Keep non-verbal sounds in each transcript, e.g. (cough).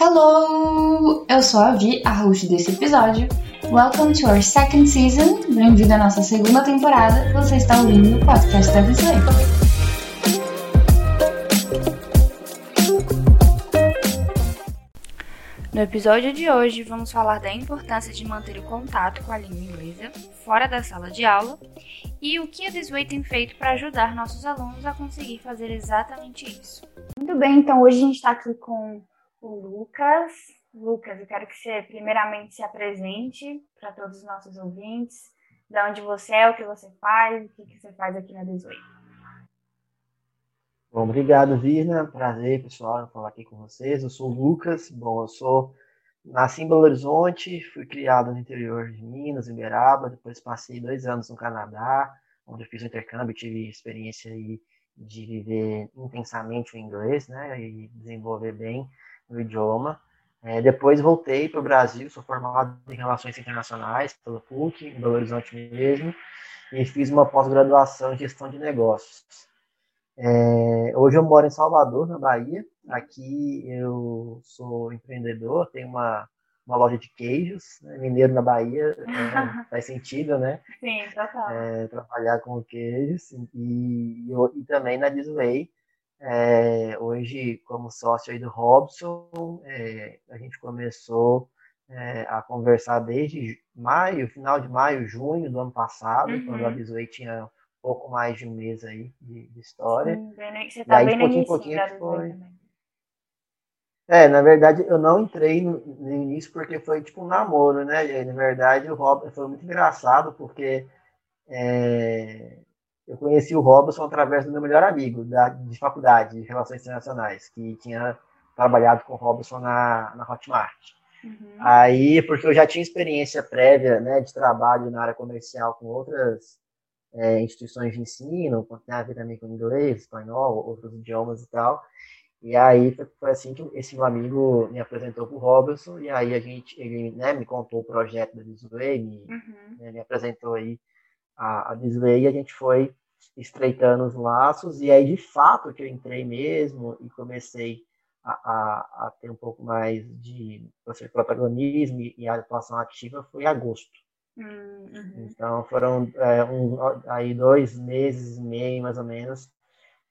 Hello! Eu sou a Vi, a host desse episódio. Welcome to our second season. Bem-vindo à nossa segunda temporada. Você está ouvindo o podcast da Visley. No episódio de hoje, vamos falar da importância de manter o contato com a língua inglesa fora da sala de aula e o que a Disway tem feito para ajudar nossos alunos a conseguir fazer exatamente isso. Muito bem, então hoje a gente está aqui com o Lucas. Lucas, eu quero que você primeiramente se apresente para todos os nossos ouvintes, de onde você é, o que você faz, o que você faz aqui na Desway. Bom, obrigado, Virna. Prazer, pessoal, falar aqui com vocês. Eu sou o Lucas. Bom, eu sou nasci em Belo Horizonte, fui criado no interior de Minas, em Uberaba. Depois passei dois anos no Canadá, onde eu fiz o intercâmbio, tive experiência aí de viver intensamente o inglês, né, e desenvolver bem no idioma. É, depois voltei para o Brasil, sou formado em Relações Internacionais pelo PUC, em Belo Horizonte mesmo, e fiz uma pós-graduação em Gestão de Negócios. É, hoje eu moro em Salvador, na Bahia. Aqui eu sou empreendedor, tenho uma, uma loja de queijos, né? mineiro na Bahia, (laughs) é, faz sentido, né? Sim, total. É, trabalhar com queijos e, e, e também na Disney, é, hoje, como sócio aí do Robson, é, a gente começou é, a conversar desde maio, final de maio, junho do ano passado, uhum. quando a Bisway tinha um pouco mais de um mês aí de, de história. Sim, você tá e aí, bem pouquinho pouquinho, foi... É, na verdade, eu não entrei no, no, início porque foi tipo um namoro, né? E, na verdade, o Robson foi muito engraçado porque é, eu conheci o Robson através do meu melhor amigo da, de faculdade de Relações Internacionais, que tinha trabalhado com o Robson na, na Hotmart. Uhum. Aí, porque eu já tinha experiência prévia né, de trabalho na área comercial com outras é, instituições de ensino, tem a ver também com inglês, espanhol, outros idiomas e tal. E aí foi assim que esse meu amigo me apresentou para o Robson, e aí a gente, ele né, me contou o projeto da Disway, me, uhum. né, me apresentou aí a, a Disney e a gente foi estreitando os laços, e aí de fato que eu entrei mesmo e comecei a, a, a ter um pouco mais de protagonismo e, e a atuação ativa foi em agosto. Hum, uhum. Então foram é, um, aí dois meses e meio mais ou menos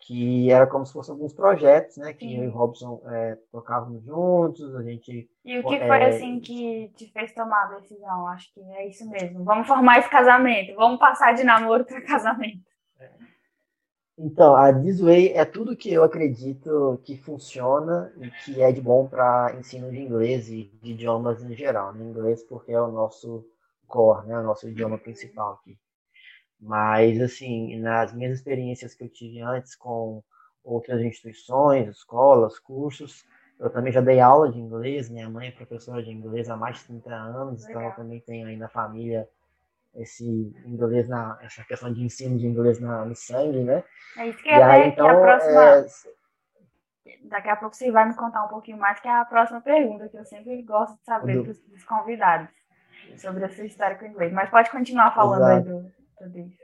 que era como se fossem alguns projetos, né, que Sim. eu e o Robson é, tocávamos juntos, a gente... E o que é, foi, assim, que te fez tomar a decisão? Acho que é isso mesmo. Vamos formar esse casamento, vamos passar de namoro para (laughs) casamento. Então, a Disway é tudo que eu acredito que funciona e que é de bom para ensino de inglês e de idiomas em geral. Né? Inglês porque é o nosso core, né? o nosso idioma principal aqui. Mas, assim, nas minhas experiências que eu tive antes com outras instituições, escolas, cursos, eu também já dei aula de inglês, minha mãe é professora de inglês há mais de 30 anos, Legal. então eu também tenho aí na família esse inglês na essa questão de ensino de inglês na, no sangue, né? É isso que eu aí, então, que a próxima é... daqui a pouco você vai me contar um pouquinho mais que é a próxima pergunta que eu sempre gosto de saber do... dos convidados sobre a sua história com o inglês. Mas pode continuar falando Exato. aí do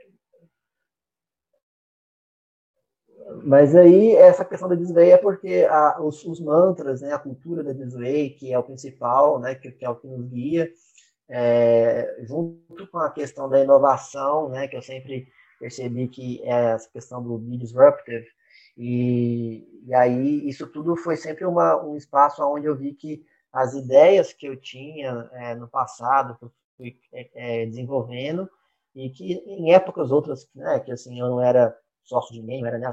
mas aí, essa questão da Disney é porque a, os, os, mantras, né, a cultura da Disney, que é o principal, né, que, que é o que nos guia, é, junto com a questão da inovação, né, que eu sempre percebi que é essa questão do be disruptive, e, e aí isso tudo foi sempre uma, um espaço onde eu vi que as ideias que eu tinha é, no passado, que eu fui é, é desenvolvendo, e que em épocas outras, né, que assim, eu não era sócio de ninguém, eu era né,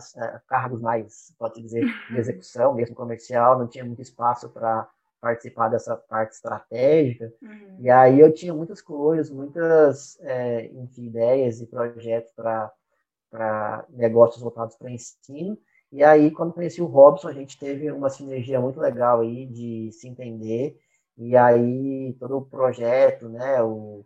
cargos mais, pode dizer, de (laughs) execução, mesmo comercial, não tinha muito espaço para participar dessa parte estratégica, uhum. e aí eu tinha muitas coisas, muitas é, ideias e projetos para negócios voltados para ensino, e aí quando conheci o Robson, a gente teve uma sinergia muito legal aí de se entender, e aí todo o projeto, né, o,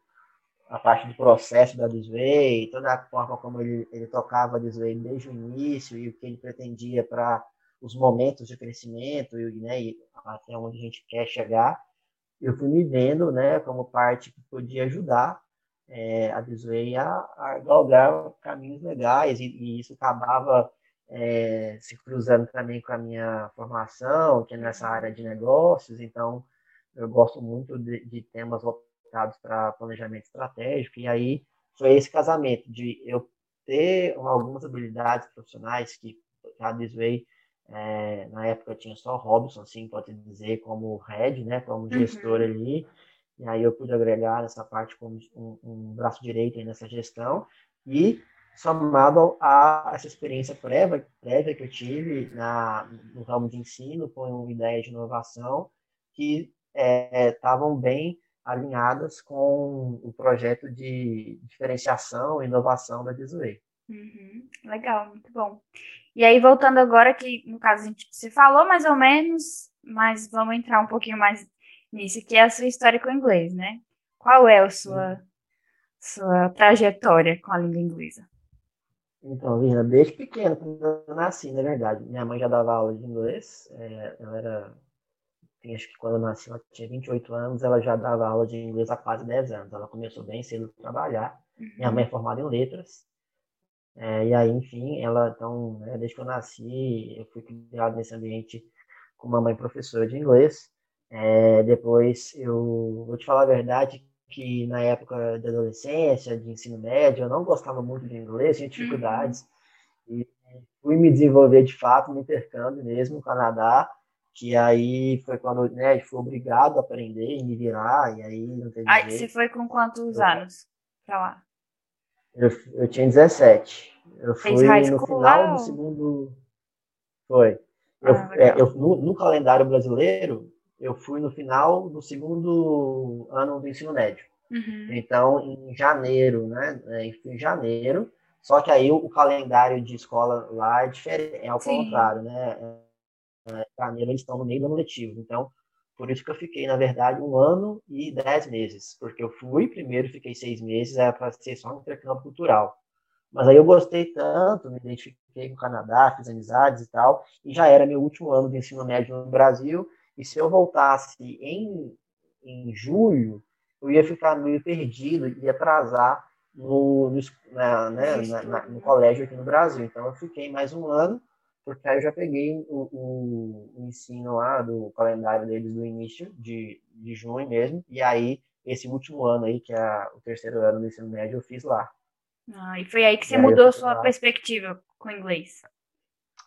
a parte do processo da Disway, toda a forma como ele, ele tocava a Disway desde o início e o que ele pretendia para os momentos de crescimento e, né, e até onde a gente quer chegar, eu fui me vendo né, como parte que podia ajudar é, a Disway a, a galgar caminhos legais e, e isso acabava é, se cruzando também com a minha formação, que é nessa área de negócios, então eu gosto muito de, de temas voltados para planejamento estratégico, e aí foi esse casamento de eu ter algumas habilidades profissionais que a Disway, é, na época tinha só Robson, assim, pode dizer, como head, né, como uhum. gestor uhum. ali, e aí eu pude agregar essa parte como um, um braço direito nessa gestão, e somado a essa experiência prévia, prévia que eu tive na, no ramo de ensino, com ideias de inovação, que estavam é, bem alinhadas com o projeto de diferenciação e inovação da Disway. Uhum, legal, muito bom. E aí, voltando agora, que no caso a gente se falou mais ou menos, mas vamos entrar um pouquinho mais nisso, que é a sua história com o inglês, né? Qual é a sua, sua trajetória com a língua inglesa? Então, Virna, desde pequeno, quando eu nasci, na verdade. Minha mãe já dava aula de inglês, é, ela era acho que quando eu nasci, ela tinha 28 anos, ela já dava aula de inglês há quase 10 anos. Ela começou bem cedo a trabalhar. Uhum. Minha mãe é formada em letras. É, e aí, enfim, ela, então, né, desde que eu nasci, eu fui criado nesse ambiente com uma mãe professora de inglês. É, depois, eu vou te falar a verdade, que na época da adolescência, de ensino médio, eu não gostava muito de inglês, tinha dificuldades. Uhum. E fui me desenvolver de fato no intercâmbio mesmo no Canadá que aí foi quando né, foi obrigado a aprender e me virar, e aí não teve Aí, você foi com quantos eu, anos pra lá? Eu, eu tinha 17. Eu fui no final ou... do segundo. Foi. Eu, ah, é, eu no, no, calendário brasileiro, eu fui no final do segundo ano do ensino médio. Uhum. Então, em janeiro, né? É, em janeiro. Só que aí o, calendário de escola lá é diferente, é ao Sim. contrário, né? janeiro eles estão no meio do ano letivo. Então, por isso que eu fiquei, na verdade, um ano e dez meses. Porque eu fui primeiro, fiquei seis meses, era para ser só um intercâmbio cultural. Mas aí eu gostei tanto, me identifiquei com o Canadá, fiz amizades e tal, e já era meu último ano de ensino médio no Brasil. E se eu voltasse em, em julho, eu ia ficar meio perdido, ia atrasar no, no, na, né, na, na, no colégio aqui no Brasil. Então eu fiquei mais um ano porque aí eu já peguei o, o, o, ensino lá do calendário deles do início de, de junho mesmo, e aí esse último ano aí, que é o terceiro ano do ensino médio, eu fiz lá. Ah, e foi aí que você e mudou a sua lá. perspectiva com o inglês?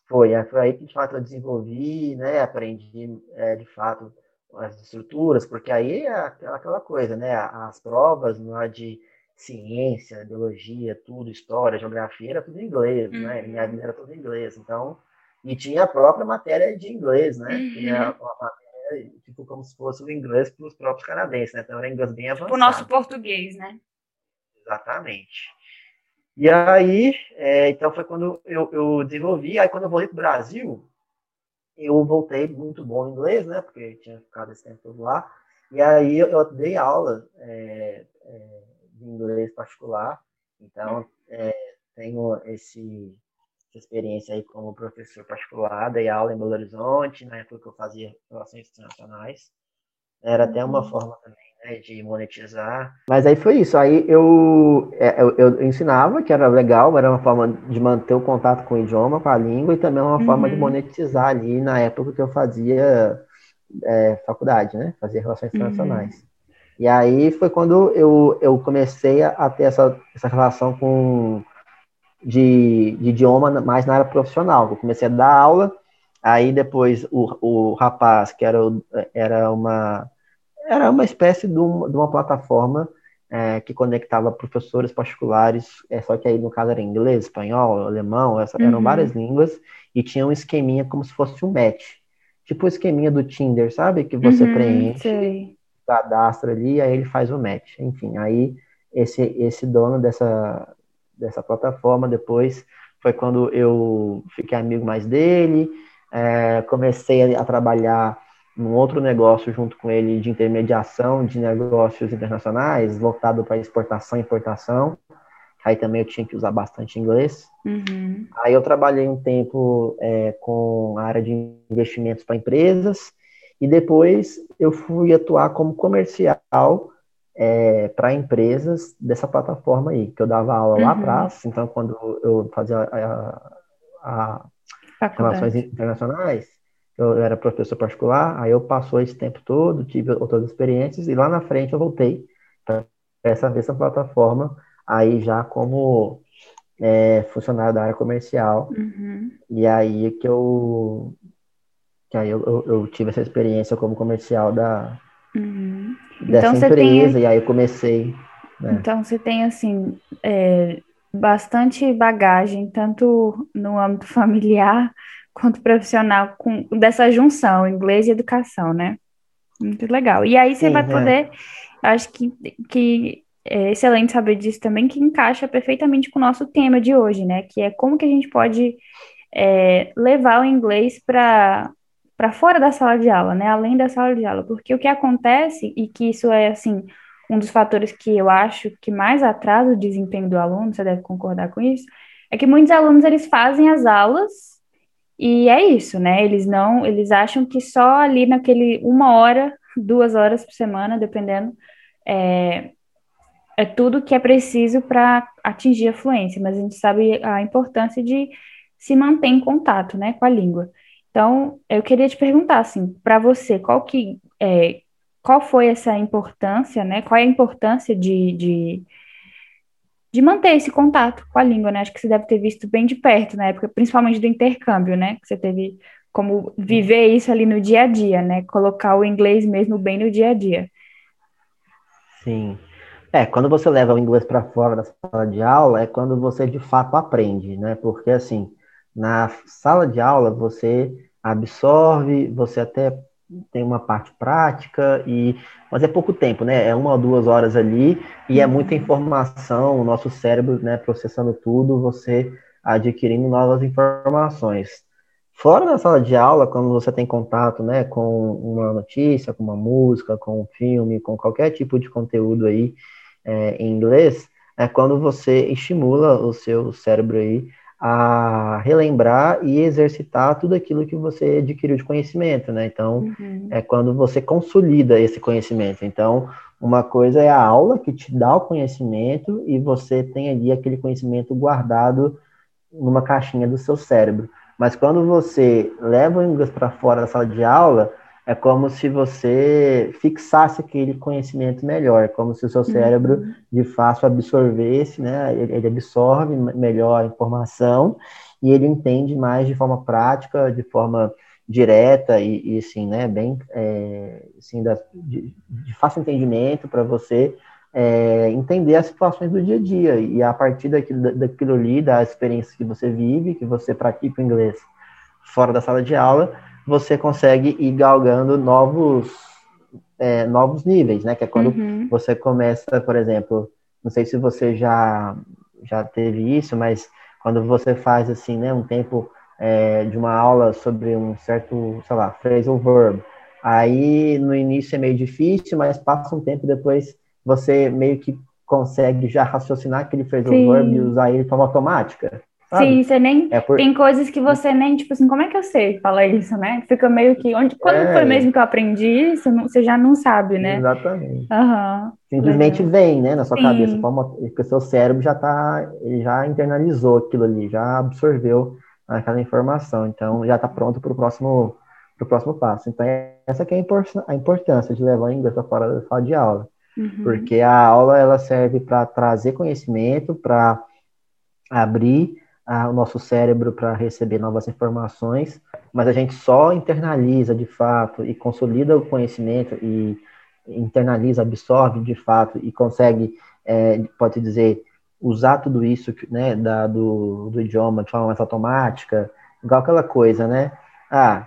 Foi, foi aí que de fato eu desenvolvi, né, aprendi é, de fato as estruturas, porque aí é aquela, aquela coisa, né, as provas lá de ciência, biologia, tudo, história, geografia, era tudo em inglês, né? uhum. né? Minha vida era tudo em inglês. Então, e tinha a própria matéria de inglês, né? Uhum. Tinha uma matéria, tipo, como se fosse o inglês para os próprios canadenses, né? Então, era inglês bem avançado. O nosso português, né? Exatamente. E aí, é, então foi quando eu, eu desenvolvi. Aí, quando eu voltei para o Brasil, eu voltei muito bom no inglês, né? Porque tinha ficado esse tempo todo lá. E aí, eu, eu dei aula. É, é, de inglês particular, então é, tenho esse, essa experiência aí como professor particular, dei aula em Belo Horizonte, na época que eu fazia relações internacionais, era até uma uhum. forma também né, de monetizar. Mas aí foi isso, aí eu, é, eu, eu, ensinava, que era legal, era uma forma de manter o contato com o idioma, com a língua, e também uma uhum. forma de uhum. monetizar ali na época que eu fazia é, faculdade, né, fazia relações uhum. internacionais. Uhum. E aí foi quando eu, eu comecei a ter essa, essa relação com de, de idioma mais na área profissional. Eu comecei a dar aula, aí depois o, o rapaz, que era, era uma era uma espécie de uma, de uma plataforma é, que conectava professores particulares, é, só que aí no caso era inglês, espanhol, alemão, essa, uhum. eram várias línguas, e tinha um esqueminha como se fosse um match. Tipo o esqueminha do Tinder, sabe? Que você uhum, preenche. Sei cadastro ali, aí ele faz o match. Enfim, aí esse, esse dono dessa, dessa plataforma depois foi quando eu fiquei amigo mais dele, é, comecei a, trabalhar num outro negócio junto com ele de intermediação de negócios internacionais, voltado para exportação e importação. Aí também eu tinha que usar bastante inglês. Uhum. Aí eu trabalhei um tempo é, com a área de investimentos para empresas e depois eu fui atuar como comercial é, para empresas dessa plataforma aí, que eu dava aula uhum. lá atrás. Então, quando eu fazia a, a, Faculdade. Relações Internacionais. Eu era professor particular, aí eu passou esse tempo todo, tive outras experiências, e lá na frente eu voltei para essa mesma plataforma, aí já como é, funcionário da área comercial. Uhum. E aí que eu, que aí eu, eu, eu tive essa experiência como comercial da, Uhum. dessa Então, empresa, tem- e aí eu comecei. né? Então você tem assim é, bastante bagagem, tanto no âmbito (laughs) familiar quanto profissional, com dessa junção, inglês e educação, né? Muito legal. E aí você Sim, vai é. poder, acho que, que é excelente saber disso também, que encaixa perfeitamente com o nosso tema de hoje, né? Que é como que a gente pode é, levar o inglês para para fora da sala de aula, né? Além da sala de aula, porque o que acontece e que isso é assim um dos fatores que eu acho que mais atrasa o desempenho do aluno, você deve concordar com isso, é que muitos alunos eles fazem as aulas e é isso, né? Eles não, eles acham que só ali naquele uma hora, duas horas por semana, dependendo, é, é tudo que é preciso para atingir a fluência, mas a gente sabe a importância de se manter em contato, né, com a língua. Então, eu queria te perguntar, assim, para você, qual que é, qual foi essa importância, né? Qual é a importância de, de, de manter esse contato com a língua, né? Acho que você deve ter visto bem de perto na época, principalmente do intercâmbio, né? Que você teve como viver isso ali no dia a dia, né? Colocar o inglês mesmo bem no dia a dia. Sim. É, quando você leva o inglês para fora da sala de aula, é quando você de fato aprende, né? Porque assim, na sala de aula você absorve, você até tem uma parte prática e mas é pouco tempo, né? É uma ou duas horas ali e é muita informação, o nosso cérebro, né, processando tudo, você adquirindo novas informações. Fora da sala de aula, quando você tem contato, né, com uma notícia, com uma música, com um filme, com qualquer tipo de conteúdo aí é, em inglês, é quando você estimula o seu cérebro aí a relembrar e exercitar tudo aquilo que você adquiriu de conhecimento, né? Então, Uhum. é quando você consolida esse conhecimento. Então, uma coisa é a aula que te dá o conhecimento e você tem ali aquele conhecimento guardado numa caixinha do seu cérebro. Mas quando você leva o inglês para fora da sala de aula, é como se você fixasse aquele conhecimento melhor, como se o seu cérebro de fato absorvesse, né? Ele, ele absorve melhor a informação e ele entende mais de forma prática, de forma direta e, e assim, né? Bem, é, assim, da, de, de fácil entendimento para você é, entender as situações do dia a dia e a partir daquilo, daquilo ali, da experiência que você vive, que você pratica o inglês fora da sala de aula, você consegue ir galgando novos, é, novos níveis, né? Que é quando Uhum. você começa, por exemplo, não sei se você já, já teve isso, mas quando você faz assim, né, um tempo é, de uma aula sobre um certo, sei lá, phrasal verb, aí no início é meio difícil, mas passa um tempo depois você meio que consegue já raciocinar aquele phrasal Sim. verb e usar ele de forma automática, sabe? Sim, você nem. É por... Tem coisas que você nem, tipo assim, como é que eu sei falar isso, né? Fica meio que. Onde, quando É. foi mesmo que eu aprendi isso, você já não sabe, né? Exatamente. Aham. Simplesmente Legal. vem, né, na sua Sim. cabeça, porque o seu cérebro já tá, ele já internalizou aquilo ali, já absorveu aquela informação, então já está pronto para o próximo, pro próximo passo. Então, essa que é a importância de levar o inglês para fora da sala de aula, Uhum. porque a aula ela serve para trazer conhecimento, para abrir o nosso cérebro para receber novas informações, mas a gente só internaliza de fato e consolida o conhecimento e internaliza, absorve de fato e consegue, é, pode dizer, usar tudo isso né, da, do, do idioma de forma mais automática, igual aquela coisa, né? Ah,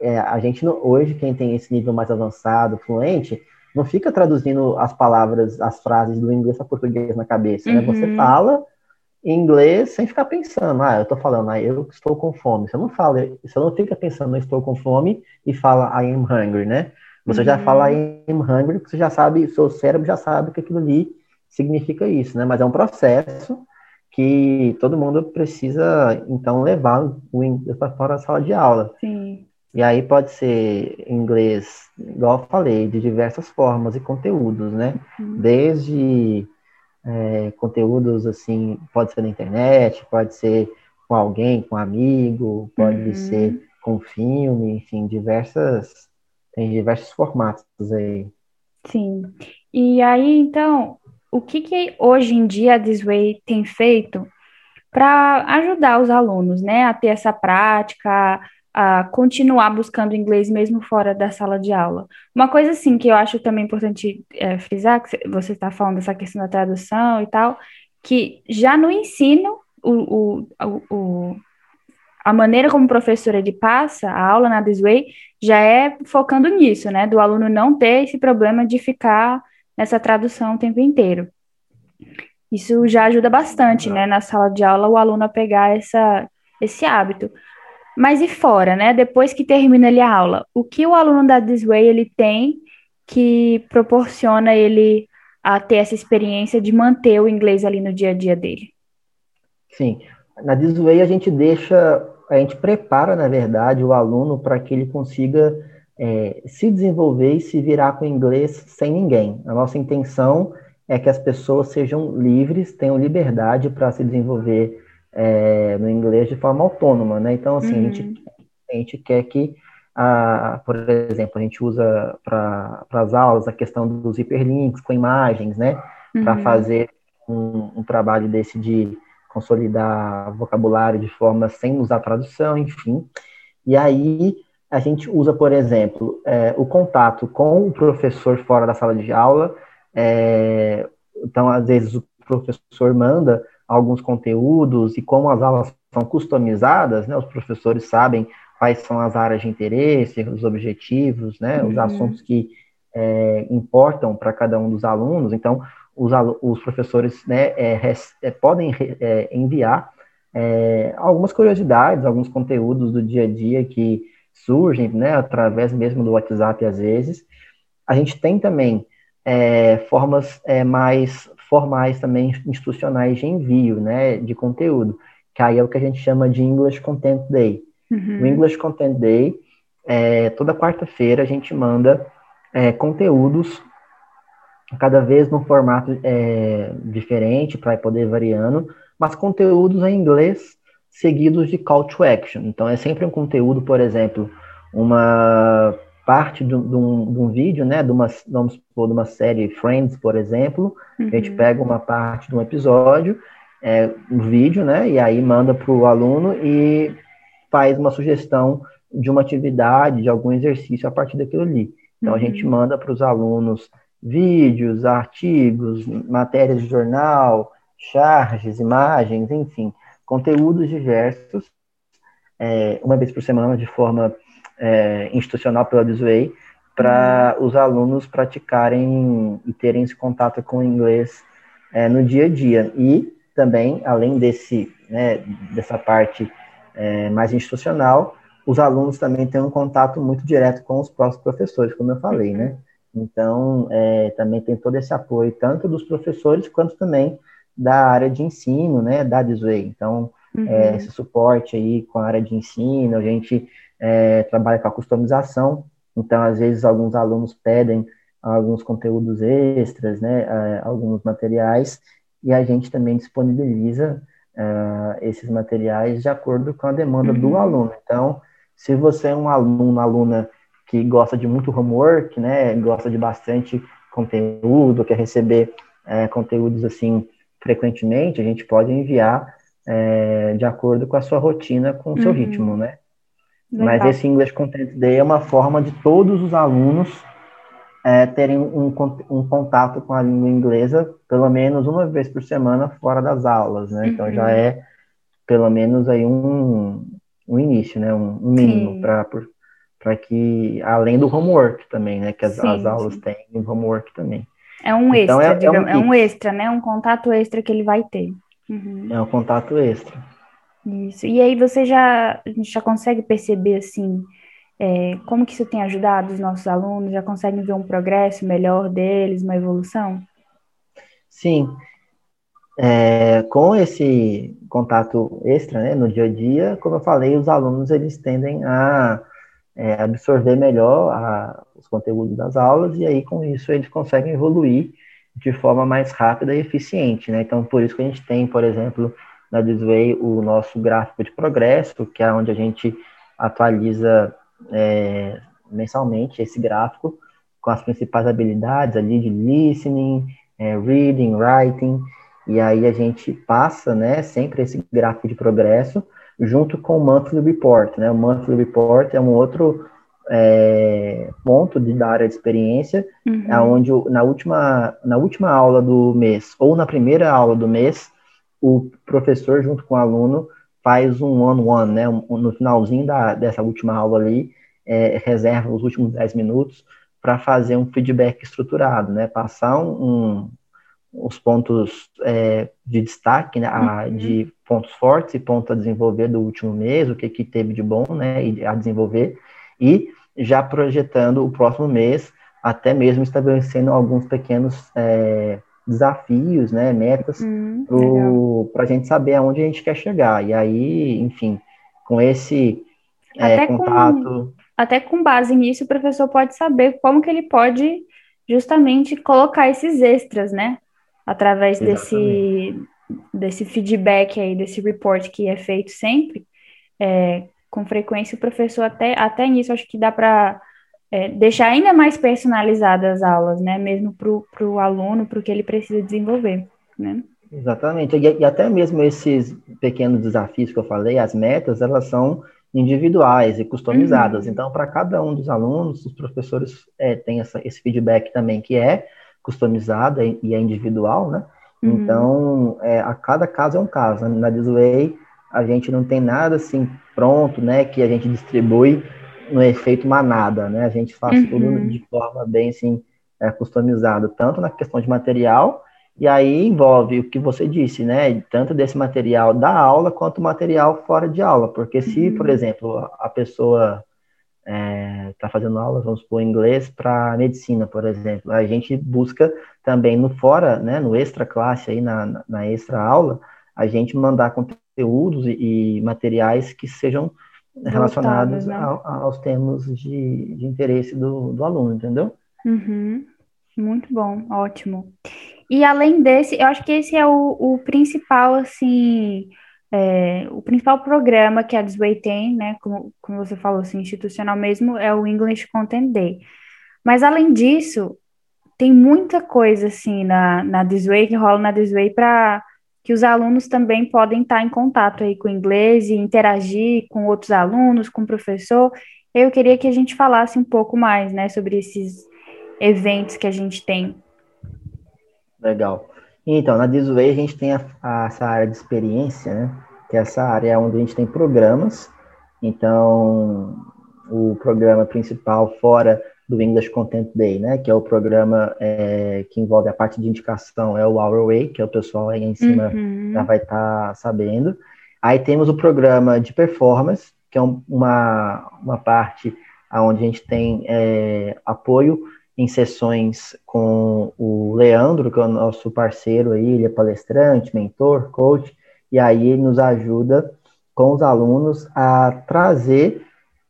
é, a gente não, hoje, quem tem esse nível mais avançado, fluente, não fica traduzindo as palavras, as frases do inglês para português na cabeça, né? Você Uhum. fala em inglês sem ficar pensando, ah, eu tô falando, ah, eu estou com fome. Você não fala, você não fica pensando, eu estou com fome e fala, I am hungry, né? Você já Uhum. fala I am hungry, você já sabe, seu cérebro já sabe que aquilo ali significa isso, né? Mas é um processo que todo mundo precisa, então, levar o inglês para fora da sala de aula. Sim. E aí pode ser inglês, igual eu falei, de diversas formas e conteúdos, né? Uhum. Desde é, conteúdos assim, pode ser na internet, pode ser com alguém, com um amigo, pode uhum. ser com filme, enfim, diversas, tem diversos formatos aí. Sim. E aí, então, o que que hoje em dia a Disway tem feito para ajudar os alunos, né, a ter essa prática, a continuar buscando inglês mesmo fora da sala de aula. Uma coisa assim que eu acho também importante é, frisar, que você está falando dessa questão da tradução e tal, que já no ensino, o, o, o, a maneira como o professor ele passa a aula na This Way já é focando nisso, né? Do aluno não ter esse problema de ficar nessa tradução o tempo inteiro. Isso já ajuda bastante, né? Na sala de aula, o aluno a pegar essa, esse hábito. Mas e fora, né? Depois que termina ali a aula, o que o aluno da This Way ele tem que proporciona ele a ter essa experiência de manter o inglês ali no dia a dia dele? Sim, na This Way a gente deixa, a gente prepara, na verdade, o aluno para que ele consiga é, se desenvolver e se virar com inglês sem ninguém. A nossa intenção é que as pessoas sejam livres, tenham liberdade para se desenvolver é, no inglês de forma autônoma, né? Então, assim, uhum. a, gente, uhum. a gente quer que, a, por exemplo, a gente usa para as aulas a questão dos hiperlinks com imagens, né? Uhum. Para fazer um, um, trabalho desse de consolidar vocabulário de forma sem usar tradução, enfim. E aí a gente usa, por exemplo, é, o contato com o professor fora da sala de aula. É, então, às vezes, o professor manda alguns conteúdos e como as aulas são customizadas, né, os professores sabem quais são as áreas de interesse, os objetivos, né, uhum. os assuntos que é, importam para cada um dos alunos. Então, os, os professores né, é, é, podem é, enviar é, algumas curiosidades, alguns conteúdos do dia a dia que surgem, né, através mesmo do WhatsApp às vezes. A gente tem também é, formas mais formais também institucionais de envio, né, de conteúdo, que aí é o que a gente chama de English Content Day. Uhum. O English Content Day, é, toda quarta-feira a gente manda é, conteúdos, cada vez num formato é, diferente, para poder variando, mas conteúdos em inglês seguidos de call to action. Então é sempre um conteúdo, por exemplo, uma parte de, de, um, de um, vídeo, né, de uma, vamos supor, de uma série Friends, por exemplo, uhum. a gente uhum. pega uma parte de um episódio, é, um vídeo, né, e aí manda para o aluno e faz uma sugestão de uma atividade, de algum exercício a partir daquilo ali. Então, uhum. a gente uhum. manda para os alunos vídeos, artigos, matérias de jornal, charges, imagens, enfim, conteúdos diversos, é, uma vez por semana, de forma é, institucional pela Disway para uhum. os alunos praticarem e terem esse contato com o inglês é, no dia a dia. E também, além desse, né, dessa parte é, mais institucional, os alunos também têm um contato muito direto com os próprios professores, como eu falei, né? Então, é, também tem todo esse apoio, tanto dos professores, quanto também da área de ensino, né, da Disway. Então, é, uhum. esse suporte aí com a área de ensino, a gente é, trabalha com a customização, então às vezes alguns alunos pedem alguns conteúdos extras, né, é, alguns materiais, e a gente também disponibiliza uh, esses materiais de acordo com a demanda uhum. do aluno. Então, se você é um aluno, uma aluna que gosta de muito homework, né, gosta de bastante conteúdo, quer receber é, conteúdos assim frequentemente, a gente pode enviar é, de acordo com a sua rotina, com o seu uhum. ritmo, né? Legal. Mas esse English Content Day é uma forma de todos os alunos é, terem um, um, contato com a língua inglesa pelo menos uma vez por semana fora das aulas, né? Uhum. Então já uhum. é pelo menos aí um, um início, né? Um, um mínimo para que, além do homework também, né? Que as, sim, as aulas sim. têm um homework também. É um então, extra, é, digamos, é, um, é um extra, né? Um contato extra que ele vai ter. Uhum. É um contato extra. Isso. E aí você já, já consegue perceber, assim, é, como que isso tem ajudado os nossos alunos? Já conseguem ver um progresso melhor deles, uma evolução? Sim. É, com esse contato extra, né, no dia a dia, como eu falei, os alunos eles tendem a é, absorver melhor a, os conteúdos das aulas e aí com isso eles conseguem evoluir de forma mais rápida e eficiente, né? Então por isso que a gente tem, por exemplo, na Disway o nosso gráfico de progresso, que é onde a gente atualiza é, mensalmente esse gráfico com as principais habilidades ali de listening, é, reading, writing, e aí a gente passa, né, sempre esse gráfico de progresso junto com o monthly report, né? O monthly report é um outro é, ponto de, da área de experiência, uhum. é onde na última, na última aula do mês ou na primeira aula do mês, o professor junto com o aluno faz um one-one, né? Um, no finalzinho da, dessa última aula ali, é, reserva os últimos 10 minutos para fazer um feedback estruturado, né? Passar um, um os pontos é, de destaque, né, a, uhum. de pontos fortes e pontos a desenvolver do último mês, o que, que teve de bom né, a desenvolver, e já projetando o próximo mês, até mesmo estabelecendo alguns pequenos é, desafios, né, metas, uhum, para a gente saber aonde a gente quer chegar. E aí, enfim, com esse é, contato. Com, até com base nisso, o professor pode saber como que ele pode justamente colocar esses extras, né? através desse, desse feedback aí, desse report que é feito sempre, é, com frequência o professor até, até nisso acho que dá para é, deixar ainda mais personalizadas as aulas, né? Mesmo para o aluno, para o que ele precisa desenvolver, né? Exatamente. E, e, até mesmo esses pequenos desafios que eu falei, as metas, elas são individuais e customizadas. Uhum. Então, para cada um dos alunos, os professores é, têm essa, esse feedback também, que é customizada e é individual, né? Uhum. Então, é, a cada caso é um caso. Na Disway, a gente não tem nada assim pronto, né? Que a gente distribui no efeito manada, né? A gente faz uhum. tudo de forma bem assim é, customizada, tanto na questão de material e aí envolve o que você disse, né? Tanto desse material da aula quanto material fora de aula, porque se, uhum. por exemplo, a pessoa está é, tá fazendo aulas, vamos supor, inglês para medicina, por exemplo. A gente busca também no fora, né, no extra classe, aí na, na extra aula, a gente mandar conteúdos e, e materiais que sejam relacionados né? aos termos de, de interesse do, do aluno, entendeu? Uhum. Muito bom, ótimo. E além desse, eu acho que esse é o, o principal, assim, é, o principal programa que a Disway tem, né, como, como você falou, assim, institucional mesmo, é o English Content Day. Mas, além disso, tem muita coisa, assim, na, na Disway, que rola na Disway para que os alunos também podem estar em contato aí com o inglês e interagir com outros alunos, com o professor. Eu queria que a gente falasse um pouco mais, né, sobre esses eventos que a gente tem. Legal. Então, na Disway a gente tem a, a, essa área de experiência, né? Que é essa área onde a gente tem programas. Então, o programa principal fora do English Content Day, né? Que é o programa é, que envolve a parte de indicação, é o Our Way, que é o pessoal aí em cima uhum. já vai estar tá sabendo. Aí temos o programa de performance, que é um, uma, uma parte onde a gente tem é, apoio em sessões com o Leandro, que é o nosso parceiro aí, ele é palestrante, mentor, coach, e aí ele nos ajuda com os alunos a trazer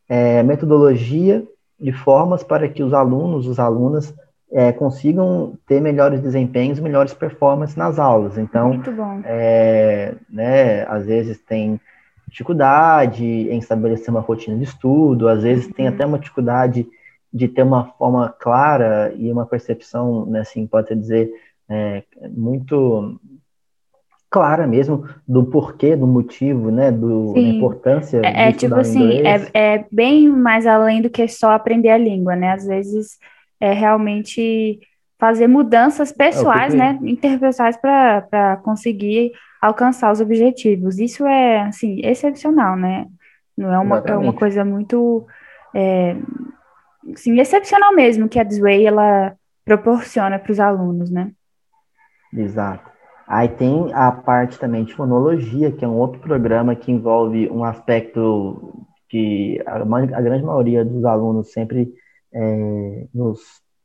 é, metodologia de formas para que os alunos, os alunas, é, consigam ter melhores desempenhos, melhores performances nas aulas. Então, é, né, às vezes tem dificuldade em estabelecer uma rotina de estudo, às vezes uhum. tem até uma dificuldade de ter uma forma clara e uma percepção, né, assim, pode dizer, é, muito clara mesmo do porquê, do motivo, né, do, da importância é, é tipo assim, é, é bem mais além do que só aprender a língua, né, às vezes é realmente fazer mudanças pessoais, é né, interpessoais para conseguir alcançar os objetivos. Isso é, assim, excepcional, né, não é uma, é uma coisa muito... É, assim, excepcional mesmo que a Disway ela proporciona para os alunos, né? Exato. Aí tem a parte também de fonologia, que é um outro programa que envolve um aspecto que a, a grande maioria dos alunos sempre é, nos,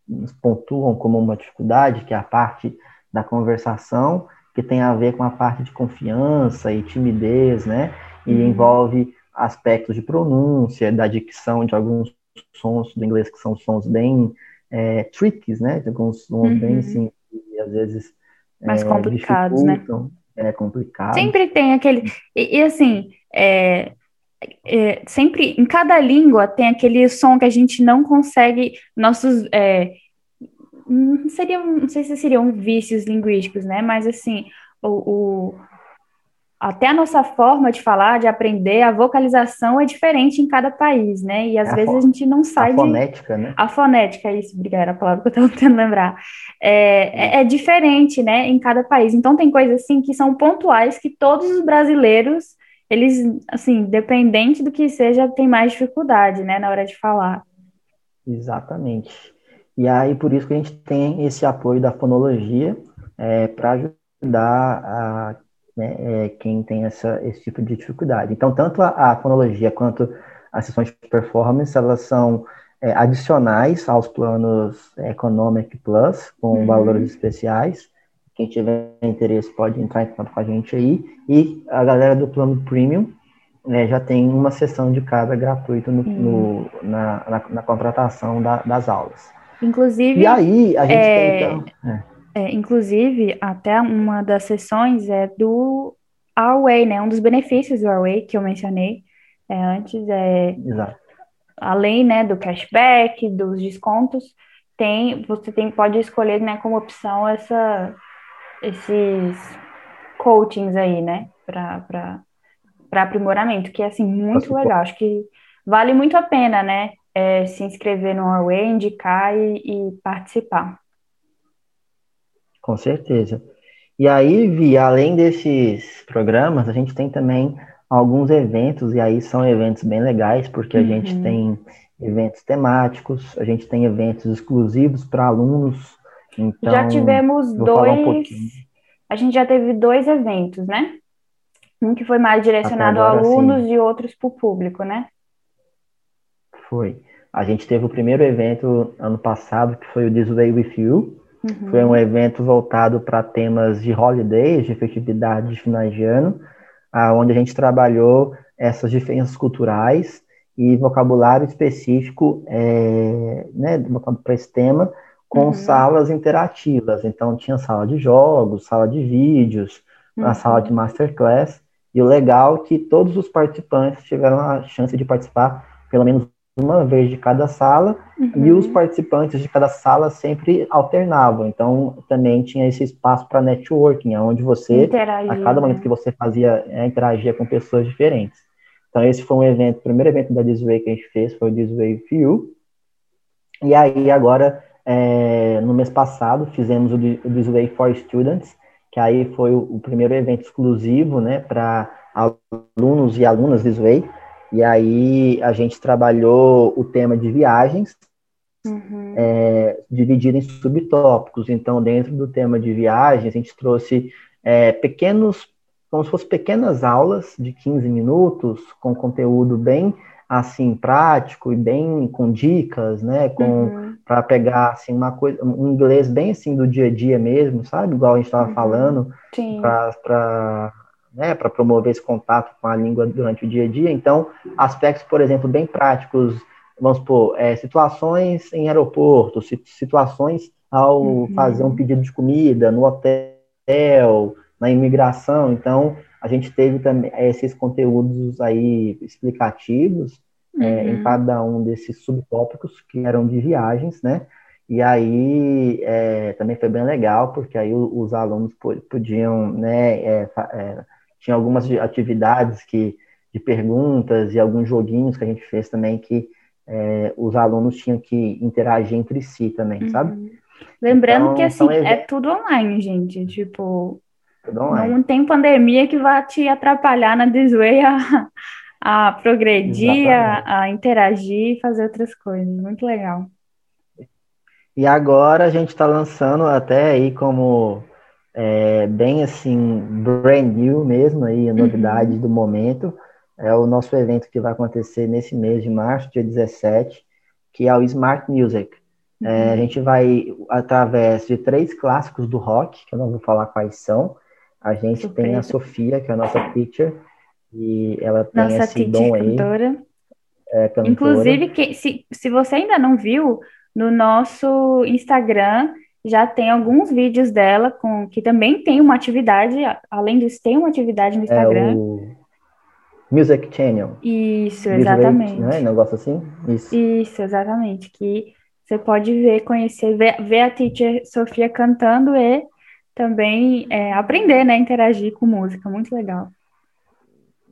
nos, pontuam como uma dificuldade, que é a parte da conversação, que tem a ver com a parte de confiança e timidez, né? E uhum. envolve aspectos de pronúncia, da dicção de alguns sons do inglês que são sons bem é, tricks, né? Alguns sons uhum. bem assim, e às vezes mais é, complicados, né? é complicado. Sempre tem aquele. E, e assim, é, é, sempre em cada língua tem aquele som que a gente não consegue. Nossos. É, não, seriam, não sei se seriam vícios linguísticos, né? Mas assim, o, o até a nossa forma de falar, de aprender, a vocalização é diferente em cada país, né? E às é vezes a, a, gente não sai a fonética, de... né? A fonética, é isso, obrigada, era a palavra que eu estava tentando lembrar. É, é, é, diferente, né, em cada país. Então tem coisas assim que são pontuais que todos os brasileiros, eles, assim, independente do que seja, tem mais dificuldade, né, na hora de falar. Exatamente. E aí por isso que a gente tem esse apoio da fonologia é, para ajudar a né, é, quem tem essa, esse tipo de dificuldade. Então, tanto a, a fonologia quanto as sessões de performance, elas são é, adicionais aos planos Economic Plus, com uhum. valores especiais. Quem tiver interesse pode entrar em contato com a gente aí. E a galera do plano Premium né, já tem uma sessão de cada gratuito no, uhum. no na, na, na, contratação da, das aulas. Inclusive. E aí, a gente é... tem então. É. É, inclusive, até uma das sessões é do Huawei, né? Um dos benefícios do Huawei que eu mencionei é, antes é Exato. além, né, do cashback, dos descontos, tem você tem pode escolher, né, como opção essa esses coachings aí, né, para para aprimoramento, que é assim muito legal. Acho que vale muito a pena, né, é, se inscrever no Huawei, indicar e, e participar. Com certeza. E aí, Vi, além desses programas, a gente tem também alguns eventos, e aí são eventos bem legais, porque a uhum. gente tem eventos temáticos, a gente tem eventos exclusivos para alunos. Então, já tivemos dois. Um a gente já teve dois eventos, né? Um que foi mais direcionado agora, a alunos sim. e outros para o público, né? Foi. A gente teve o primeiro evento ano passado, que foi o This Way With You, Uhum. Foi um evento voltado para temas de holidays, de festividade de final de ano, onde a gente trabalhou essas diferenças culturais e vocabulário específico é, né, para esse tema, com uhum. salas interativas. Então, tinha sala de jogos, sala de vídeos, uhum. a sala de masterclass. E o legal é que todos os participantes tiveram a chance de participar pelo menos uma vez de cada sala uhum. e os participantes de cada sala sempre alternavam. Então também tinha esse espaço para networking, onde você Interagir, a cada momento né? que você fazia é, interagia com pessoas diferentes. Então esse foi um evento, o primeiro evento da Disway que a gente fez foi o Disway You. E aí agora é, no mês passado fizemos o Disway for Students, que aí foi o, o primeiro evento exclusivo, né, para alunos e alunas Disway. E aí a gente trabalhou o tema de viagens, uhum. é, dividido em subtópicos. Então, dentro do tema de viagens, a gente trouxe é, pequenos, como se fossem pequenas aulas de 15 minutos, com conteúdo bem assim prático e bem com dicas, né, com uhum. para pegar assim uma coisa, um inglês bem assim do dia a dia mesmo, sabe, igual a gente estava uhum. falando, para né, para promover esse contato com a língua durante o dia a dia. Então, aspectos, por exemplo, bem práticos, vamos supor, é, situações em aeroporto, situações ao uhum. fazer um pedido de comida no hotel, na imigração. Então, a gente teve também esses conteúdos aí explicativos uhum. é, em uhum. cada um desses subtópicos que eram de viagens, né? E aí é, também foi bem legal, porque aí os alunos podiam né, é, é tinha algumas atividades que, de perguntas e alguns joguinhos que a gente fez também que é, os alunos tinham que interagir entre si também, uhum. sabe? Lembrando então, que assim, é tudo online, gente. Tipo, online. não tem pandemia que vá te atrapalhar na Disway a, (laughs) a progredir, a, a, interagir e fazer outras coisas. Muito legal. E agora a gente está lançando até aí como é, bem assim, brand new mesmo, aí, a novidade uhum. do momento. É o nosso evento que vai acontecer nesse mês de março, dia 17, que é o Smart Music. Uhum. É, a gente vai, através de três clássicos do rock, que eu não vou falar quais são. A gente Super. tem a Sofia, que é a nossa teacher, e ela tem nossa esse dom aí. Cantora. É, cantora. Inclusive, que, se, se você ainda não viu, no nosso Instagram já tem alguns vídeos dela com que também tem uma atividade, além disso, tem uma atividade no Instagram. É o Music Channel. Isso, exatamente. Music, né? Negócio assim? Isso. Isso, exatamente. Que você pode ver, conhecer, ver, ver a teacher Sofia cantando e também é, aprender, né? Interagir com música. Muito legal.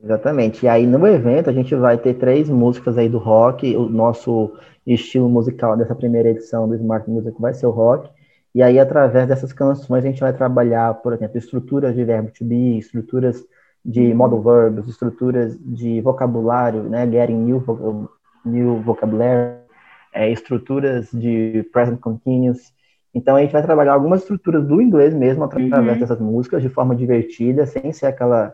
Exatamente. E aí no evento a gente vai ter três músicas aí do rock. O nosso estilo musical dessa primeira edição do Smart Music vai ser o rock. E aí, através dessas canções, a gente vai trabalhar, por exemplo, estruturas de verbo to be, estruturas de uhum. modal verbs, estruturas de vocabulário, né? Getting new, new vocabulary, é, estruturas de present continuous. Então, a gente vai trabalhar algumas estruturas do inglês mesmo através uhum. dessas músicas, de forma divertida, sem ser aquela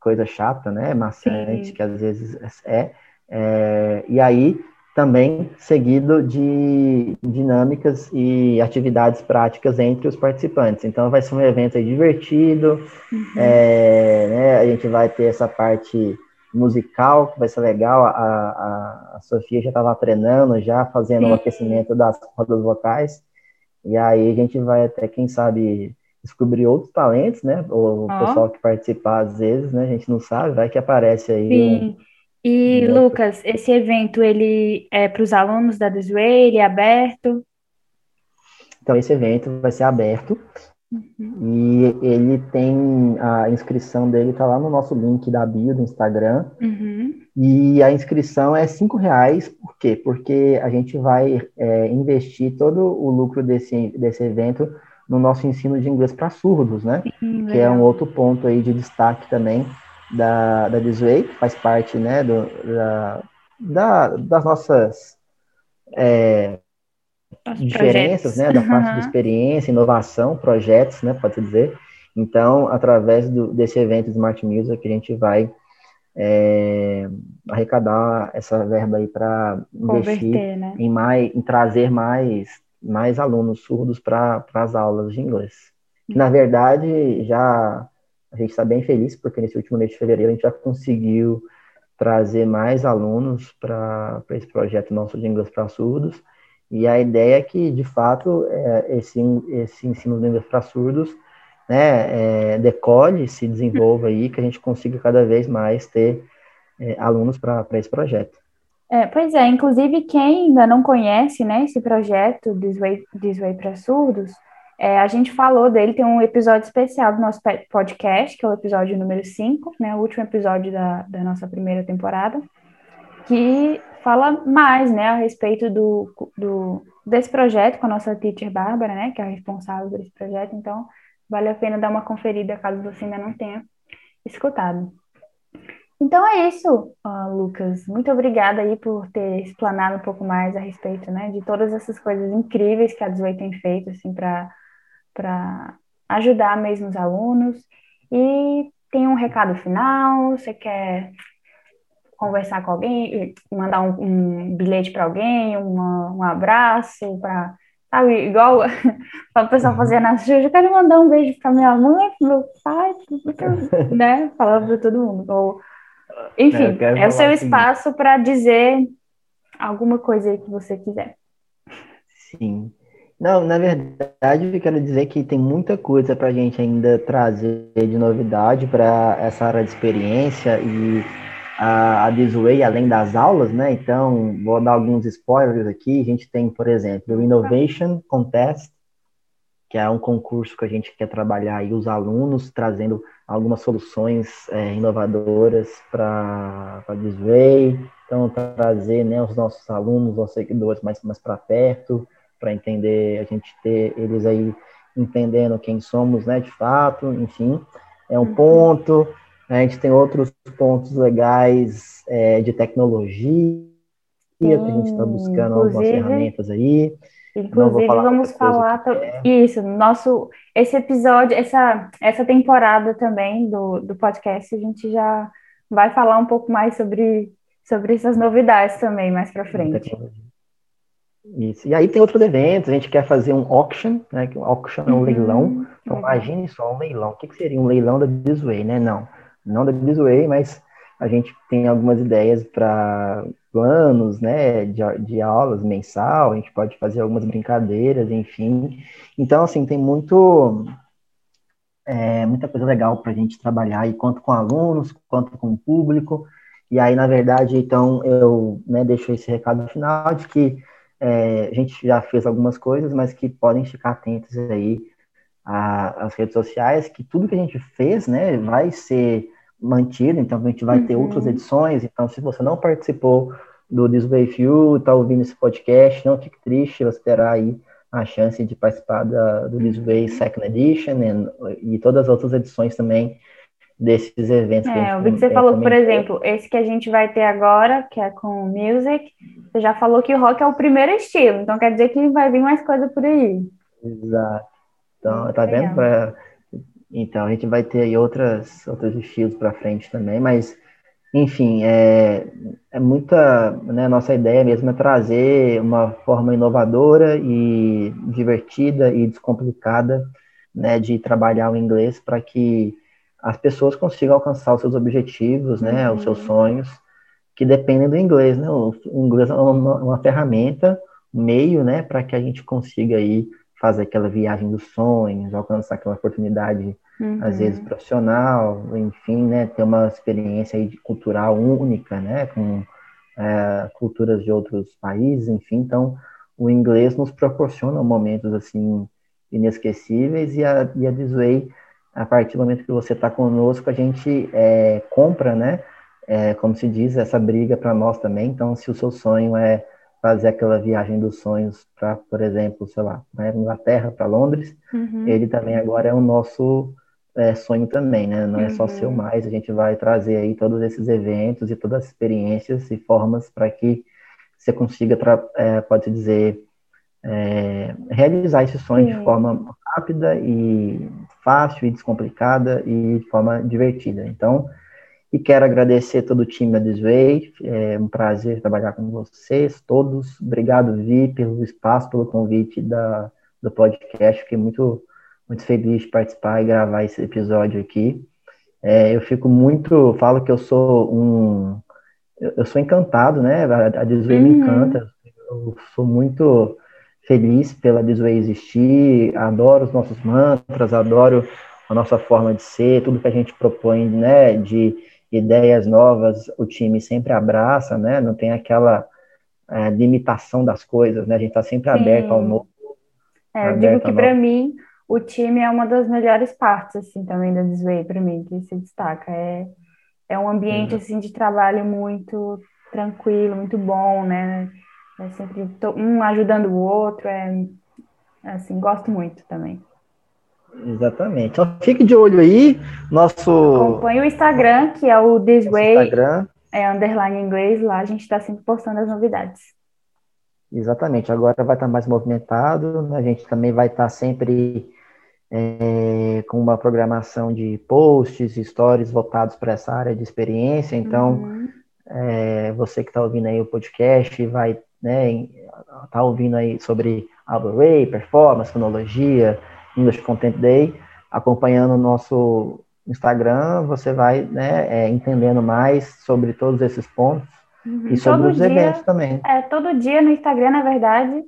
coisa chata, né? Maçante, Sim. que às vezes é. é. E aí, também seguido de dinâmicas e atividades práticas entre os participantes. Então, vai ser um evento divertido, uhum. é, né, a gente vai ter essa parte musical, que vai ser legal, a, a, a Sofia já estava treinando, já fazendo o aquecimento das rodas vocais, e aí a gente vai até, quem sabe, descobrir outros talentos, né, o oh. pessoal que participar às vezes, né, a gente não sabe, vai que aparece aí Sim. Um, e, Lucas, esse evento, ele é para os alunos da Desway, ele é aberto? Então, esse evento vai ser aberto uhum. e ele tem, a inscrição dele está lá no nosso link da bio do Instagram uhum. e a inscrição é cinco reais, por quê? Porque a gente vai é, investir todo o lucro desse, desse evento no nosso ensino de inglês para surdos, né? Sim, que é um outro ponto aí de destaque também, da, da Disway, que faz parte né, do, da, da, das nossas é, diferenças, né, da parte uhum. de experiência, inovação, projetos, né, pode-se dizer. Então, através do, desse evento Smart Music, a gente vai é, arrecadar essa verba aí para investir né? em, mais, em trazer mais, mais alunos surdos para as aulas de inglês. Que, na verdade, já a gente está bem feliz porque nesse último mês de fevereiro a gente já conseguiu trazer mais alunos para esse projeto nosso de inglês para surdos. E a ideia é que, de fato, é, esse, esse ensino de inglês para surdos né, é, decole, se desenvolva aí, que a gente consiga cada vez mais ter é, alunos para esse projeto. É, pois é, inclusive quem ainda não conhece né, esse projeto This Way, para Surdos, é, a gente falou dele, tem um episódio especial do nosso podcast, que é o episódio número 5, né, o último episódio da, da nossa primeira temporada, que fala mais né, a respeito do, do, desse projeto com a nossa teacher Bárbara, né, que é a responsável desse projeto. Então, vale a pena dar uma conferida caso você ainda não tenha escutado. Então é isso, Lucas. Muito obrigada aí por ter explanado um pouco mais a respeito, né, de todas essas coisas incríveis que a Dzway tem feito, assim, para para ajudar mesmo os alunos. E tem um recado final? Você quer conversar com alguém, mandar um, um bilhete para alguém, uma, um abraço para sabe, igual o pessoal fazia na Xuxa, eu quero mandar um beijo para minha mãe, para meu pai, (laughs) né? Falando para todo mundo. Ou, enfim, é, é o seu espaço para dizer alguma coisa que você quiser. Sim. Não, na verdade, eu quero dizer que tem muita coisa para a gente ainda trazer de novidade para essa área de experiência e a, a Disway, além das aulas, né? Então, vou dar alguns spoilers aqui. A gente tem, por exemplo, o Innovation Contest, que é um concurso que a gente quer trabalhar aí os alunos, trazendo algumas soluções é, inovadoras para a Disway. Então, trazer né, os nossos alunos, os seguidores mais, mais para perto para entender, a gente ter eles aí entendendo quem somos, né, de fato, enfim, é um uhum. ponto. A gente tem outros pontos legais é, de tecnologia, Sim, que a gente está buscando algumas ferramentas aí. Inclusive, vamos falar é. isso, nosso esse episódio, essa, essa temporada também do, do podcast, a gente já vai falar um pouco mais sobre, sobre essas novidades também mais para frente. Isso. E aí tem outros eventos, a gente quer fazer um auction, né? Que um auction é um uhum. leilão. Então, imagine só um leilão. O que, que seria um leilão da Disway, né? Não, não da Disway, mas a gente tem algumas ideias para planos, né, de, de aulas mensal, a gente pode fazer algumas brincadeiras, enfim. Então, assim, tem muito, é, muita coisa legal para a gente trabalhar, e quanto com alunos, quanto com o público. E aí, na verdade, então, eu né, deixo esse recado final de que é, a gente já fez algumas coisas, mas que podem ficar atentos aí às redes sociais, que tudo que a gente fez, né, vai ser mantido, então a gente vai uhum. ter outras edições. Então, se você não participou do This Way Few, está ouvindo esse podcast, não fique triste, você terá aí a chance de participar da, do This Way Second Edition and, e todas as outras edições também desses eventos. É, eu vi que você falou, por exemplo, esse que a gente vai ter agora, que é com music, você já falou que o rock é o primeiro estilo, então quer dizer que vai vir mais coisa por aí. Exato. Então, tá vendo? Pra, então, a gente vai ter aí outras, outros estilos para frente também, mas, enfim, é, é muita, né, nossa ideia mesmo é trazer uma forma inovadora e divertida e descomplicada, né, de trabalhar o inglês para que as pessoas consigam alcançar os seus objetivos, né, uhum. os seus sonhos, que dependem do inglês, né, o inglês é uma, uma ferramenta, um meio, né, para que a gente consiga aí fazer aquela viagem dos sonhos, alcançar aquela oportunidade, uhum. às vezes profissional, enfim, né, ter uma experiência aí cultural única, né, com é, culturas de outros países, enfim, então o inglês nos proporciona momentos assim inesquecíveis e a, e a Disway, a partir do momento que você está conosco, a gente é, compra, né, é, como se diz, essa briga para nós também, então se o seu sonho é fazer aquela viagem dos sonhos para, por exemplo, sei lá, para Inglaterra, para Londres, uhum. ele também agora é o nosso é, sonho também, né? Não é só uhum. seu mais, a gente vai trazer aí todos esses eventos e todas as experiências e formas para que você consiga, é, pode dizer, é, realizar esse sonho Sim. de forma rápida e fácil e descomplicada e de forma divertida. Então, e quero agradecer todo o time da Disway. É um prazer trabalhar com vocês todos. Obrigado, Vi, pelo espaço, pelo convite da, do podcast. Fiquei muito, muito feliz de participar e gravar esse episódio aqui. É, eu fico muito, falo que eu sou um, eu, sou encantado, né? A, a uhum. me encanta. Eu sou muito feliz pela Disway existir. Adoro os nossos mantras, adoro a nossa forma de ser, tudo que a gente propõe, né? De ideias novas o time sempre abraça, né? Não tem aquela é, limitação das coisas, né? A gente está sempre Sim. aberto ao novo. É, eu digo que para mim o time é uma das melhores partes assim também da Desway para mim que se destaca é é um ambiente uhum. assim de trabalho muito tranquilo, muito bom, né? É sempre um ajudando o outro, é assim gosto muito também. Exatamente. Então fique de olho aí. Nosso. Acompanhe o Instagram, que é o This Way. Instagram. É underline em inglês, lá a gente está sempre postando as novidades. Exatamente, agora vai estar mais movimentado, né? a gente também vai estar sempre é, com uma programação de posts, stories voltados para essa área de experiência. Então, uhum. é, você que está ouvindo aí o podcast vai né, tá ouvindo aí sobre Albury, performance, fonologia, English Content Day, acompanhando o nosso Instagram, você vai né, é, entendendo mais sobre todos esses pontos uhum. e sobre todo os dia, eventos também. É, todo dia no Instagram, na verdade,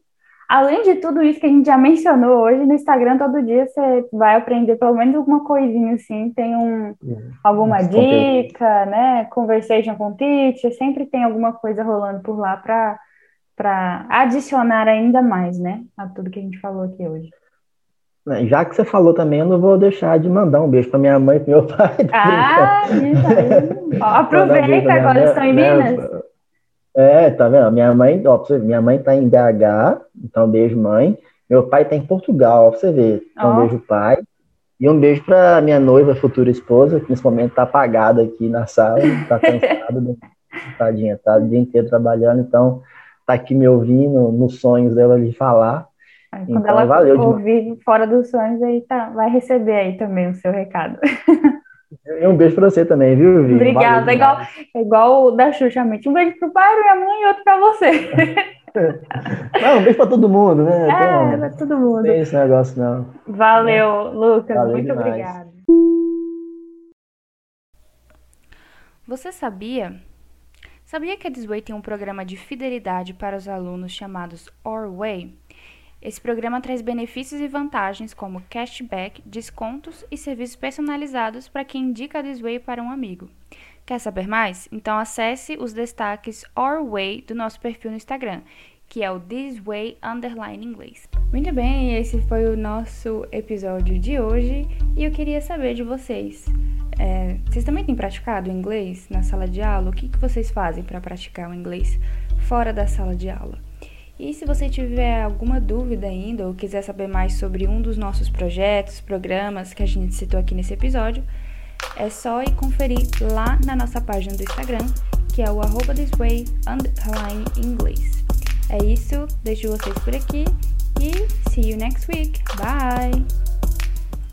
além de tudo isso que a gente já mencionou hoje, no Instagram todo dia você vai aprender pelo menos alguma coisinha assim, tem um, uhum. alguma dica, né? Conversation com teacher, sempre tem alguma coisa rolando por lá para para adicionar ainda mais, né, a tudo que a gente falou aqui hoje. Né, já que você falou também, eu não vou deixar de mandar um beijo para minha mãe e meu pai. (laughs) Ah, aí. Aproveita, agora estão em Minas. É, tá vendo? Minha mãe, ó, você, minha mãe tá em BH, então beijo, mãe. Meu pai tá em Portugal, ó, pra você ver. Então, oh. beijo, pai. E um beijo para minha noiva, futura esposa, que nesse momento tá apagada aqui na sala, tá (laughs) cansada, tadinha, tá o dia inteiro trabalhando, então tá aqui me ouvindo nos sonhos dela de falar. Aí, quando então, ela valeu ouvir demais. fora dos sonhos, aí tá, vai receber aí também o seu recado. E um beijo pra você também, viu, Vi? Obrigada. É igual, é igual o da Xuxa Um beijo pro pai, minha mãe e outro pra você. (laughs) Não, um beijo pra todo mundo, né? É, então, pra todo mundo. Não tem esse negócio, não. Valeu, Lucas. Valeu muito demais. obrigada. Você sabia? Sabia que a Disway tem um programa de fidelidade para os alunos chamados Our Way? Esse programa traz benefícios e vantagens como cashback, descontos e serviços personalizados para quem indica a Disway para um amigo. Quer saber mais? Então acesse os destaques Our Way do nosso perfil no Instagram, que é o This Way Underline Inglês. Muito bem, esse foi o nosso episódio de hoje e eu queria saber de vocês. É, vocês também têm praticado inglês na sala de aula? O que, que vocês fazem para praticar o inglês fora da sala de aula? E se você tiver alguma dúvida ainda ou quiser saber mais sobre um dos nossos projetos, programas que a gente citou aqui nesse episódio, é só ir conferir lá na nossa página do Instagram, que é o arroba thisway inglês. É isso, deixo vocês por aqui e see you next week. Bye!